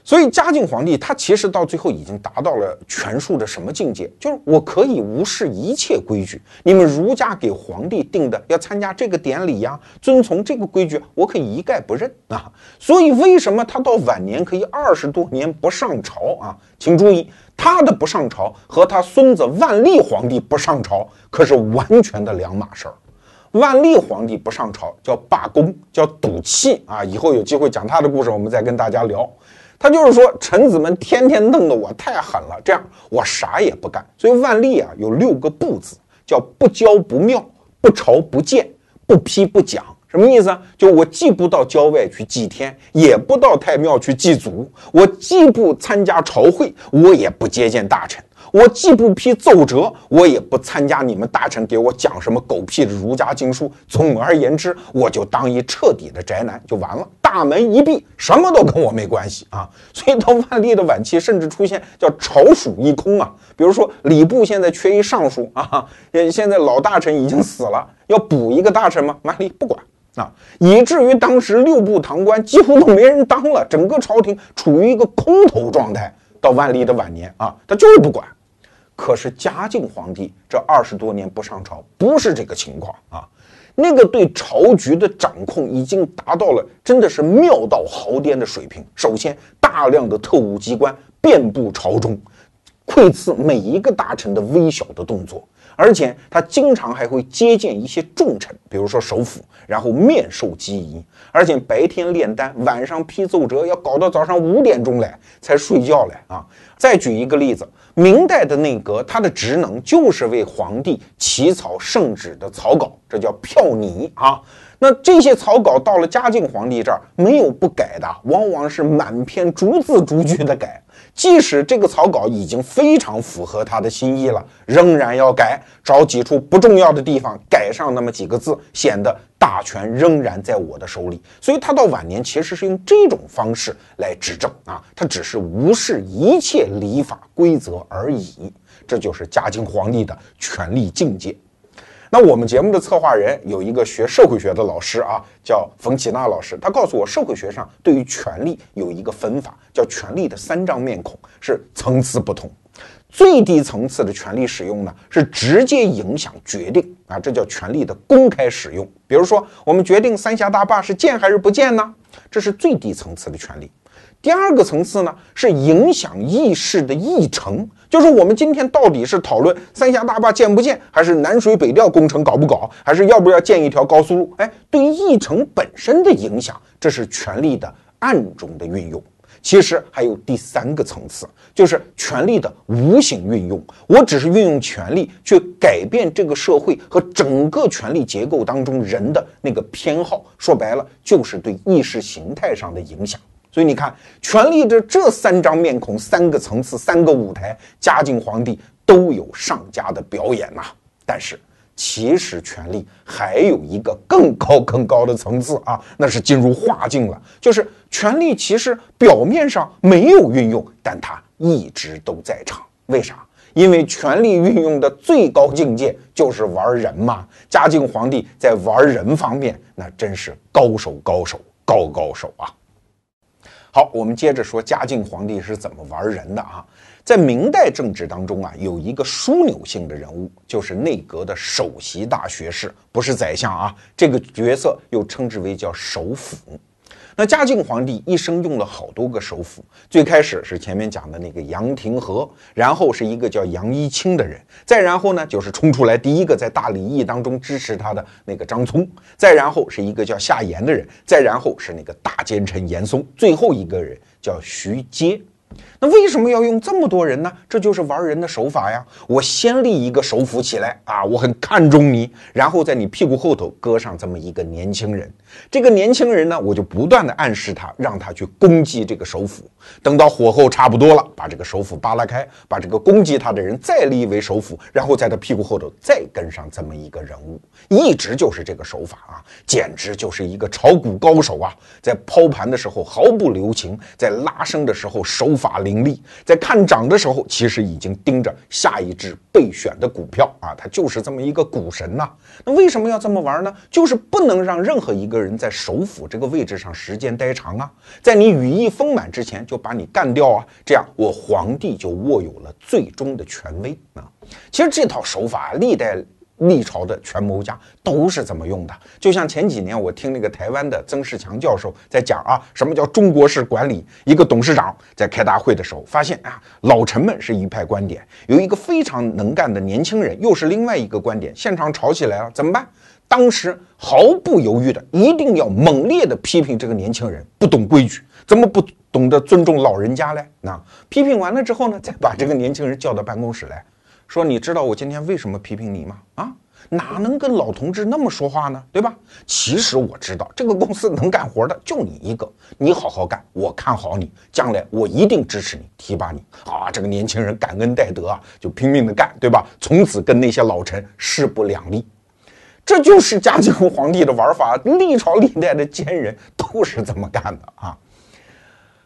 所以嘉靖皇帝他其实到最后已经达到了权术的什么境界？就是我可以无视一切规矩，你们儒家给皇帝定的要参加这个典礼呀，遵从这个规矩，我可以一概不认啊。所以为什么他到晚年可以二十多年不上朝啊？请注意，他的不上朝和他孙子万历皇帝不上朝可是完全的两码事儿。万历皇帝不上朝叫罢工，叫赌气啊。以后有机会讲他的故事，我们再跟大家聊。他就是说，臣子们天天弄得我太狠了，这样我啥也不干。所以万历啊有六个不字，叫不骄不庙，不朝不见，不批不讲。什么意思啊？就我既不到郊外去祭天，也不到太庙去祭祖，我既不参加朝会，我也不接见大臣。我既不批奏折，我也不参加你们大臣给我讲什么狗屁的儒家经书。总而言之，我就当一彻底的宅男就完了，大门一闭，什么都跟我没关系啊。所以到万历的晚期，甚至出现叫朝属一空啊。比如说礼部现在缺一尚书啊，现在老大臣已经死了，要补一个大臣吗？万历不管啊，以至于当时六部堂官几乎都没人当了，整个朝廷处于一个空头状态。到万历的晚年啊，他就是不管。可是嘉靖皇帝这二十多年不上朝，不是这个情况啊。那个对朝局的掌控已经达到了真的是妙到毫巅的水平。首先，大量的特务机关遍布朝中，窥伺每一个大臣的微小的动作，而且他经常还会接见一些重臣，比如说首辅，然后面授机宜。而且白天炼丹，晚上批奏折，要搞到早上五点钟来才睡觉来啊。再举一个例子。明代的内阁，它的职能就是为皇帝起草圣旨的草稿，这叫票拟啊。那这些草稿到了嘉靖皇帝这儿，没有不改的，往往是满篇逐字逐句的改。即使这个草稿已经非常符合他的心意了，仍然要改，找几处不重要的地方改上那么几个字，显得大权仍然在我的手里。所以他到晚年其实是用这种方式来执政啊，他只是无视一切礼法规则而已。这就是嘉靖皇帝的权力境界。那我们节目的策划人有一个学社会学的老师啊，叫冯启娜老师。他告诉我，社会学上对于权力有一个分法，叫权力的三张面孔，是层次不同。最低层次的权力使用呢，是直接影响决定啊，这叫权力的公开使用。比如说，我们决定三峡大坝是建还是不建呢？这是最低层次的权力。第二个层次呢，是影响议事的议程，就是我们今天到底是讨论三峡大坝建不建，还是南水北调工程搞不搞，还是要不要建一条高速路？哎，对议程本身的影响，这是权力的暗中的运用。其实还有第三个层次，就是权力的无形运用。我只是运用权力去改变这个社会和整个权力结构当中人的那个偏好，说白了就是对意识形态上的影响。所以你看，权力的这三张面孔、三个层次、三个舞台，嘉靖皇帝都有上佳的表演呐。但是，其实权力还有一个更高、更高的层次啊，那是进入化境了。就是权力其实表面上没有运用，但它一直都在场。为啥？因为权力运用的最高境界就是玩人嘛。嘉靖皇帝在玩人方面，那真是高手、高手、高高手啊。好，我们接着说嘉靖皇帝是怎么玩人的啊？在明代政治当中啊，有一个枢纽性的人物，就是内阁的首席大学士，不是宰相啊。这个角色又称之为叫首辅。那嘉靖皇帝一生用了好多个首辅，最开始是前面讲的那个杨廷和，然后是一个叫杨一清的人，再然后呢就是冲出来第一个在大礼议当中支持他的那个张聪，再然后是一个叫夏言的人，再然后是那个大奸臣严嵩，最后一个人叫徐阶。那为什么要用这么多人呢？这就是玩人的手法呀！我先立一个首辅起来啊，我很看重你，然后在你屁股后头搁上这么一个年轻人。这个年轻人呢，我就不断的暗示他，让他去攻击这个首辅。等到火候差不多了，把这个首辅扒拉开，把这个攻击他的人再立为首辅，然后在他屁股后头再跟上这么一个人物，一直就是这个手法啊，简直就是一个炒股高手啊！在抛盘的时候毫不留情，在拉升的时候手法灵凌厉，在看涨的时候其实已经盯着下一只备选的股票啊，他就是这么一个股神呐。那为什么要这么玩呢？就是不能让任何一个人在首辅这个位置上时间待长啊，在你羽翼丰满之前就把你干掉啊，这样我皇帝就握有了最终的权威啊。其实这套手法历代。历朝的权谋家都是怎么用的？就像前几年我听那个台湾的曾仕强教授在讲啊，什么叫中国式管理？一个董事长在开大会的时候，发现啊，老臣们是一派观点，有一个非常能干的年轻人又是另外一个观点，现场吵起来了，怎么办？当时毫不犹豫的，一定要猛烈的批评这个年轻人不懂规矩，怎么不懂得尊重老人家嘞？那批评完了之后呢，再把这个年轻人叫到办公室来。说你知道我今天为什么批评你吗？啊，哪能跟老同志那么说话呢？对吧？其实我知道这个公司能干活的就你一个，你好好干，我看好你，将来我一定支持你，提拔你。啊，这个年轻人感恩戴德啊，就拼命的干，对吧？从此跟那些老臣势不两立。这就是嘉靖皇帝的玩法，历朝历代的奸人都是这么干的啊。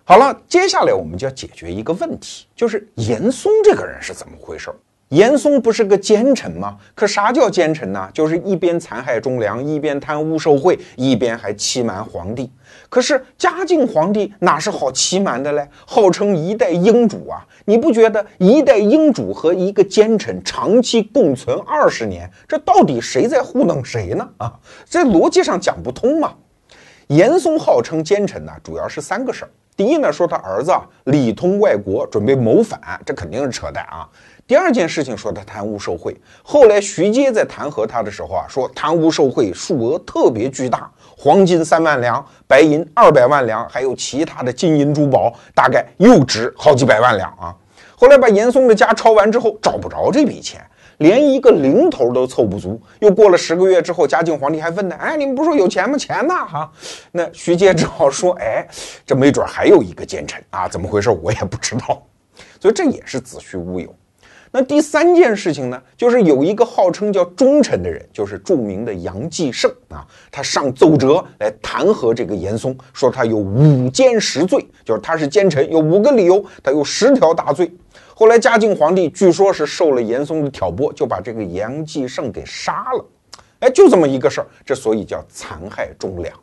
好了，接下来我们就要解决一个问题，就是严嵩这个人是怎么回事儿？严嵩不是个奸臣吗？可啥叫奸臣呢？就是一边残害忠良，一边贪污受贿，一边还欺瞒皇帝。可是嘉靖皇帝哪是好欺瞒的嘞？号称一代英主啊！你不觉得一代英主和一个奸臣长期共存二十年，这到底谁在糊弄谁呢？啊，这逻辑上讲不通嘛！严嵩号称奸臣呢，主要是三个事儿。第一呢，说他儿子啊里通外国，准备谋反，这肯定是扯淡啊。第二件事情说他贪污受贿，后来徐阶在弹劾他的时候啊，说贪污受贿数额特别巨大，黄金三万两，白银二百万两，还有其他的金银珠宝，大概又值好几百万两啊。后来把严嵩的家抄完之后，找不着这笔钱，连一个零头都凑不足。又过了十个月之后，嘉靖皇帝还问他：“哎，你们不说有钱吗？钱呢？”哈，那徐阶只好说：“哎，这没准还有一个奸臣啊，怎么回事我也不知道。”所以这也是子虚乌有。那第三件事情呢，就是有一个号称叫忠臣的人，就是著名的杨继盛啊，他上奏折来弹劾这个严嵩，说他有五奸十罪，就是他是奸臣，有五个理由，他有十条大罪。后来嘉靖皇帝据说是受了严嵩的挑拨，就把这个杨继盛给杀了。哎，就这么一个事儿，这所以叫残害忠良。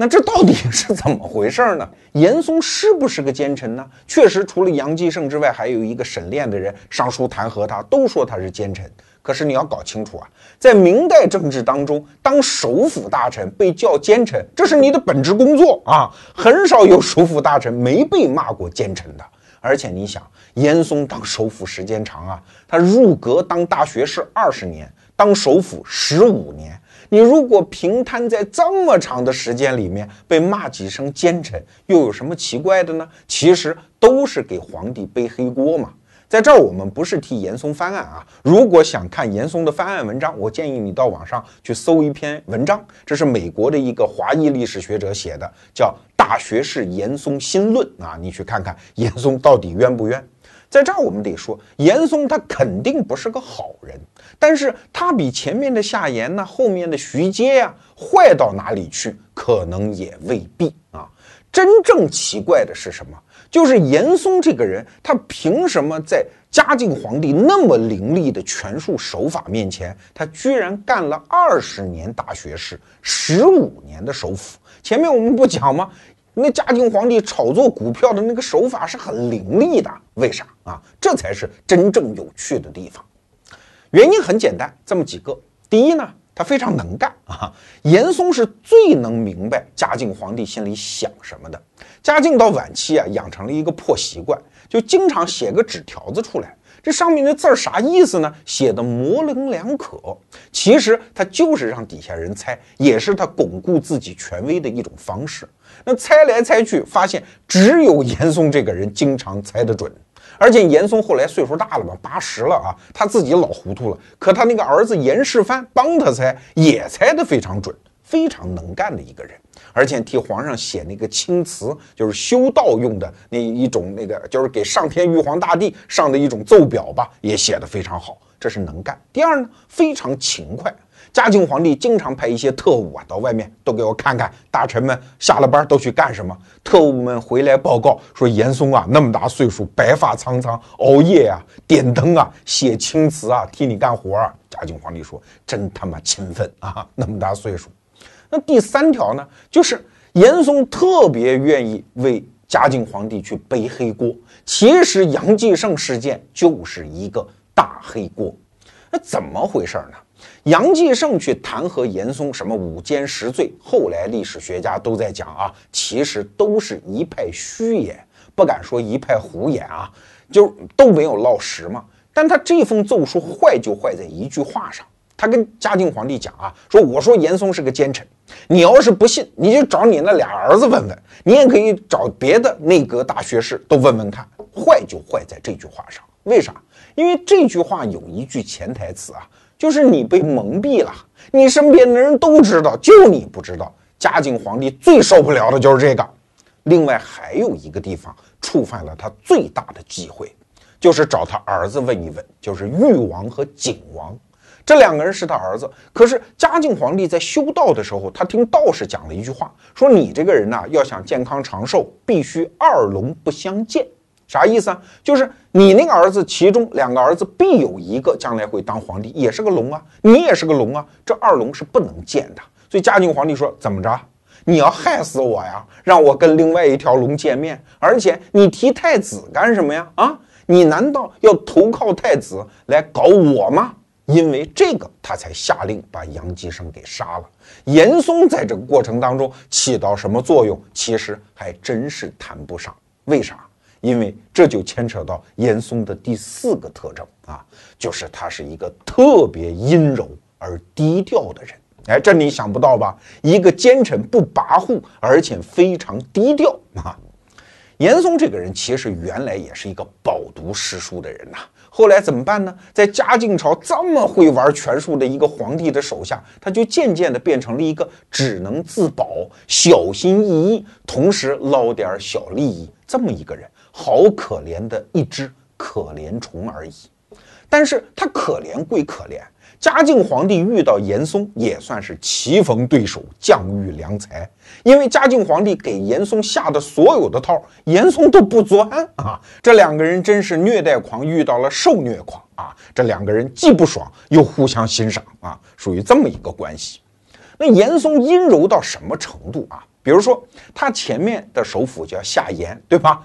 那这到底是怎么回事呢？严嵩是不是个奸臣呢？确实，除了杨继盛之外，还有一个沈炼的人上书弹劾他，都说他是奸臣。可是你要搞清楚啊，在明代政治当中，当首辅大臣被叫奸臣，这是你的本职工作啊，很少有首辅大臣没被骂过奸臣的。而且你想，严嵩当首辅时间长啊，他入阁当大学士二十年，当首辅十五年。你如果平摊在这么长的时间里面被骂几声奸臣，又有什么奇怪的呢？其实都是给皇帝背黑锅嘛。在这儿，我们不是替严嵩翻案啊。如果想看严嵩的翻案文章，我建议你到网上去搜一篇文章，这是美国的一个华裔历史学者写的，叫《大学士严嵩新论》啊，你去看看严嵩到底冤不冤。在这儿，我们得说，严嵩他肯定不是个好人，但是他比前面的夏言呢，后面的徐阶呀，坏到哪里去？可能也未必啊。真正奇怪的是什么？就是严嵩这个人，他凭什么在嘉靖皇帝那么凌厉的权术手法面前，他居然干了二十年大学士，十五年的首辅？前面我们不讲吗？那嘉靖皇帝炒作股票的那个手法是很凌厉的。为啥啊？这才是真正有趣的地方。原因很简单，这么几个。第一呢，他非常能干啊。严嵩是最能明白嘉靖皇帝心里想什么的。嘉靖到晚期啊，养成了一个破习惯，就经常写个纸条子出来。这上面的字儿啥意思呢？写的模棱两可。其实他就是让底下人猜，也是他巩固自己权威的一种方式。那猜来猜去，发现只有严嵩这个人经常猜得准。而且严嵩后来岁数大了嘛，八十了啊，他自己老糊涂了。可他那个儿子严世蕃帮他猜，也猜得非常准，非常能干的一个人。而且替皇上写那个青词，就是修道用的那一种，那个就是给上天玉皇大帝上的一种奏表吧，也写得非常好。这是能干。第二呢，非常勤快。嘉靖皇帝经常派一些特务啊到外面，都给我看看大臣们下了班都去干什么。特务们回来报告说，严嵩啊那么大岁数，白发苍苍，熬夜啊，点灯啊，写青词啊，替你干活啊。嘉靖皇帝说，真他妈勤奋啊，那么大岁数。那第三条呢，就是严嵩特别愿意为嘉靖皇帝去背黑锅。其实杨继盛事件就是一个大黑锅。那怎么回事呢？杨继盛去弹劾严嵩，什么五奸十罪，后来历史学家都在讲啊，其实都是一派虚言，不敢说一派胡言啊，就都没有落实嘛。但他这封奏书坏就坏在一句话上。他跟嘉靖皇帝讲啊，说我说严嵩是个奸臣，你要是不信，你就找你那俩儿子问问，你也可以找别的内阁大学士都问问看。坏就坏在这句话上，为啥？因为这句话有一句潜台词啊，就是你被蒙蔽了，你身边的人都知道，就你不知道。嘉靖皇帝最受不了的就是这个。另外还有一个地方触犯了他最大的忌讳，就是找他儿子问一问，就是誉王和景王。这两个人是他儿子，可是嘉靖皇帝在修道的时候，他听道士讲了一句话，说你这个人呐，要想健康长寿，必须二龙不相见。啥意思啊？就是你那个儿子，其中两个儿子必有一个将来会当皇帝，也是个龙啊，你也是个龙啊，这二龙是不能见的。所以嘉靖皇帝说，怎么着？你要害死我呀？让我跟另外一条龙见面，而且你提太子干什么呀？啊，你难道要投靠太子来搞我吗？因为这个，他才下令把杨继盛给杀了。严嵩在这个过程当中起到什么作用，其实还真是谈不上。为啥？因为这就牵扯到严嵩的第四个特征啊，就是他是一个特别阴柔而低调的人。哎，这你想不到吧？一个奸臣不跋扈，而且非常低调啊。严嵩这个人其实原来也是一个饱读诗书的人呐。后来怎么办呢？在嘉靖朝这么会玩权术的一个皇帝的手下，他就渐渐的变成了一个只能自保、小心翼翼，同时捞点小利益这么一个人，好可怜的一只可怜虫而已。但是他可怜归可怜。嘉靖皇帝遇到严嵩也算是棋逢对手，将遇良才。因为嘉靖皇帝给严嵩下的所有的套，严嵩都不钻啊。这两个人真是虐待狂遇到了受虐狂啊！这两个人既不爽又互相欣赏啊，属于这么一个关系。那严嵩阴柔到什么程度啊？比如说他前面的首辅叫夏言，对吧？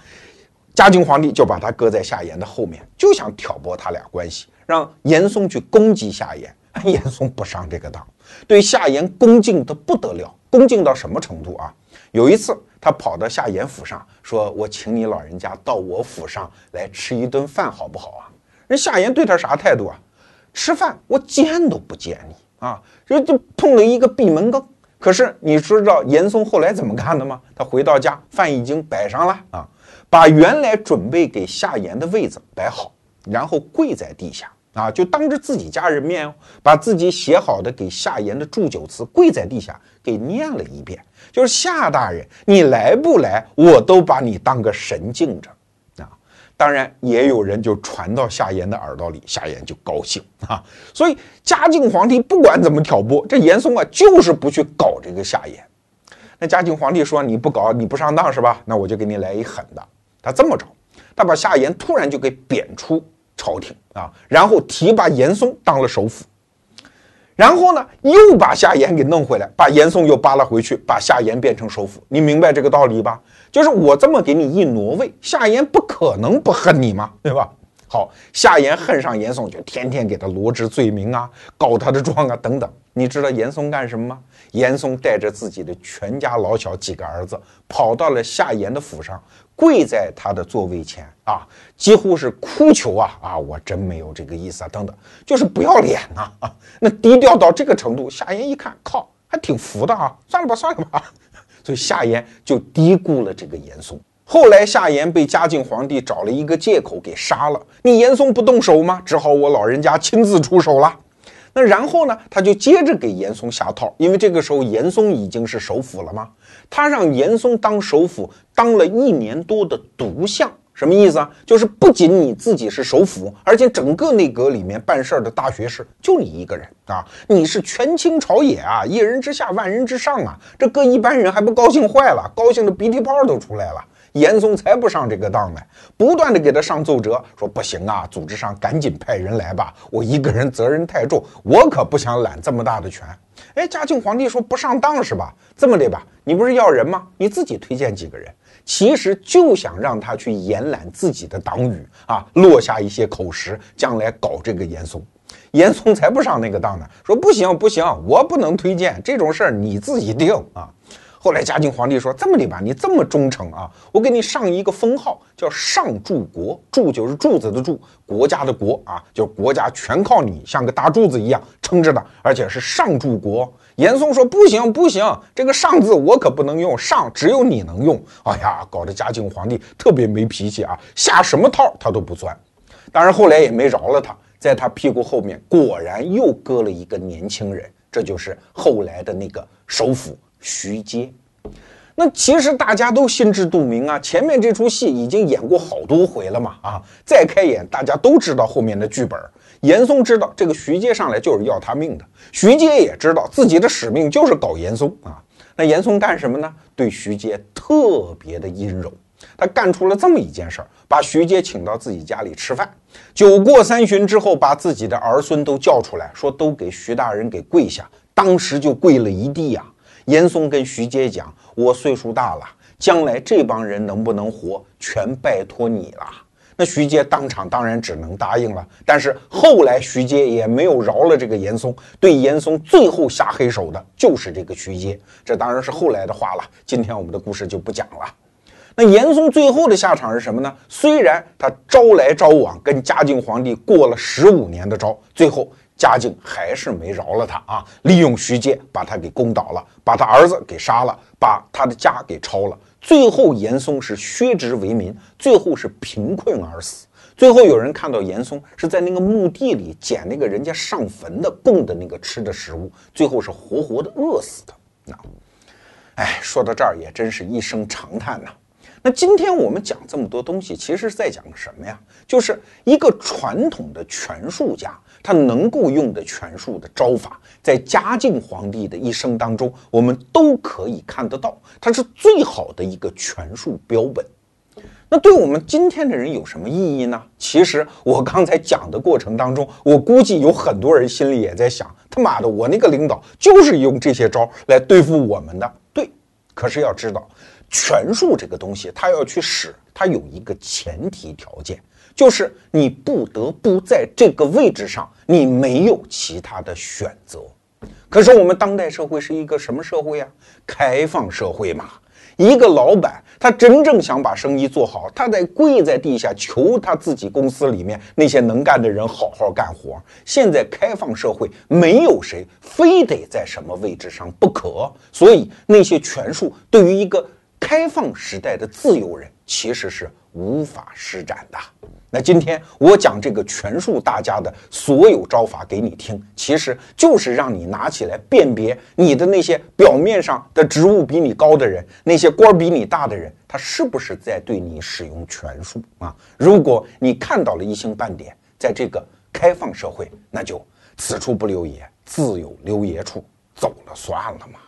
嘉靖皇帝就把他搁在夏言的后面，就想挑拨他俩关系。让严嵩去攻击夏言，严嵩不上这个当，对夏言恭敬的不得了，恭敬到什么程度啊？有一次，他跑到夏言府上，说：“我请你老人家到我府上来吃一顿饭，好不好啊？”人夏言对他啥态度啊？吃饭我见都不见你啊！这就碰了一个闭门羹。可是你知道严嵩后来怎么干的吗？他回到家，饭已经摆上了啊，把原来准备给夏言的位子摆好，然后跪在地下。啊，就当着自己家人面，把自己写好的给夏言的祝酒词跪在地下给念了一遍。就是夏大人，你来不来，我都把你当个神敬着啊。当然，也有人就传到夏言的耳朵里，夏言就高兴啊。所以嘉靖皇帝不管怎么挑拨，这严嵩啊就是不去搞这个夏言。那嘉靖皇帝说你不搞，你不上当是吧？那我就给你来一狠的。他这么着，他把夏言突然就给贬出。朝廷啊，然后提拔严嵩当了首辅。然后呢，又把夏言给弄回来，把严嵩又扒拉回去，把夏言变成首辅。你明白这个道理吧？就是我这么给你一挪位，夏言不可能不恨你嘛，对吧？好，夏言恨上严嵩，就天天给他罗织罪名啊，告他的状啊，等等。你知道严嵩干什么吗？严嵩带着自己的全家老小几个儿子，跑到了夏言的府上，跪在他的座位前啊，几乎是哭求啊啊，我真没有这个意思啊，等等，就是不要脸呐啊，那低调到这个程度，夏言一看，靠，还挺服的啊，算了吧，算了吧，所以夏言就低估了这个严嵩。后来夏言被嘉靖皇帝找了一个借口给杀了，你严嵩不动手吗？只好我老人家亲自出手了。那然后呢，他就接着给严嵩下套，因为这个时候严嵩已经是首辅了嘛，他让严嵩当首辅，当了一年多的独相，什么意思啊？就是不仅你自己是首辅，而且整个内阁里面办事儿的大学士就你一个人啊，你是权倾朝野啊，一人之下万人之上啊，这搁一般人还不高兴坏了，高兴的鼻涕泡都出来了。严嵩才不上这个当呢，不断的给他上奏折，说不行啊，组织上赶紧派人来吧，我一个人责任太重，我可不想揽这么大的权。哎，嘉靖皇帝说不上当是吧？这么的吧，你不是要人吗？你自己推荐几个人，其实就想让他去延揽自己的党羽啊，落下一些口实，将来搞这个严嵩。严嵩才不上那个当呢，说不行不行，我不能推荐这种事儿，你自己定啊。后来嘉靖皇帝说：“这么的吧，你这么忠诚啊，我给你上一个封号，叫上柱国。柱就是柱子的柱，国家的国啊，就国家全靠你，像个大柱子一样撑着的，而且是上柱国。”严嵩说：“不行不行，这个上字我可不能用，上只有你能用。”哎呀，搞得嘉靖皇帝特别没脾气啊，下什么套他都不钻。当然后来也没饶了他，在他屁股后面果然又搁了一个年轻人，这就是后来的那个首辅。徐阶，那其实大家都心知肚明啊，前面这出戏已经演过好多回了嘛，啊，再开演大家都知道后面的剧本。严嵩知道这个徐阶上来就是要他命的，徐阶也知道自己的使命就是搞严嵩啊。那严嵩干什么呢？对徐阶特别的阴柔，他干出了这么一件事儿，把徐阶请到自己家里吃饭。酒过三巡之后，把自己的儿孙都叫出来，说都给徐大人给跪下，当时就跪了一地呀。严嵩跟徐阶讲：“我岁数大了，将来这帮人能不能活，全拜托你了。”那徐阶当场当然只能答应了。但是后来徐阶也没有饶了这个严嵩，对严嵩最后下黑手的就是这个徐阶。这当然是后来的话了，今天我们的故事就不讲了。那严嵩最后的下场是什么呢？虽然他招来招往，跟嘉靖皇帝过了十五年的招，最后。嘉靖还是没饶了他啊！利用徐阶把他给攻倒了，把他儿子给杀了，把他的家给抄了。最后严嵩是削职为民，最后是贫困而死。最后有人看到严嵩是在那个墓地里捡那个人家上坟的供的那个吃的食物，最后是活活的饿死的。那，哎，说到这儿也真是一声长叹呐。那今天我们讲这么多东西，其实是在讲什么呀？就是一个传统的权术家。他能够用的权术的招法，在嘉靖皇帝的一生当中，我们都可以看得到，他是最好的一个权术标本。那对我们今天的人有什么意义呢？其实我刚才讲的过程当中，我估计有很多人心里也在想：他妈的，我那个领导就是用这些招来对付我们的。对，可是要知道，权术这个东西，他要去使，它有一个前提条件。就是你不得不在这个位置上，你没有其他的选择。可是我们当代社会是一个什么社会呀？开放社会嘛。一个老板他真正想把生意做好，他得跪在地下求他自己公司里面那些能干的人好好干活。现在开放社会，没有谁非得在什么位置上不可。所以那些权术对于一个开放时代的自由人，其实是无法施展的。那今天我讲这个权术大家的所有招法给你听，其实就是让你拿起来辨别你的那些表面上的职务比你高的人，那些官比你大的人，他是不是在对你使用权术啊？如果你看到了一星半点，在这个开放社会，那就此处不留爷，自有留爷处，走了算了嘛。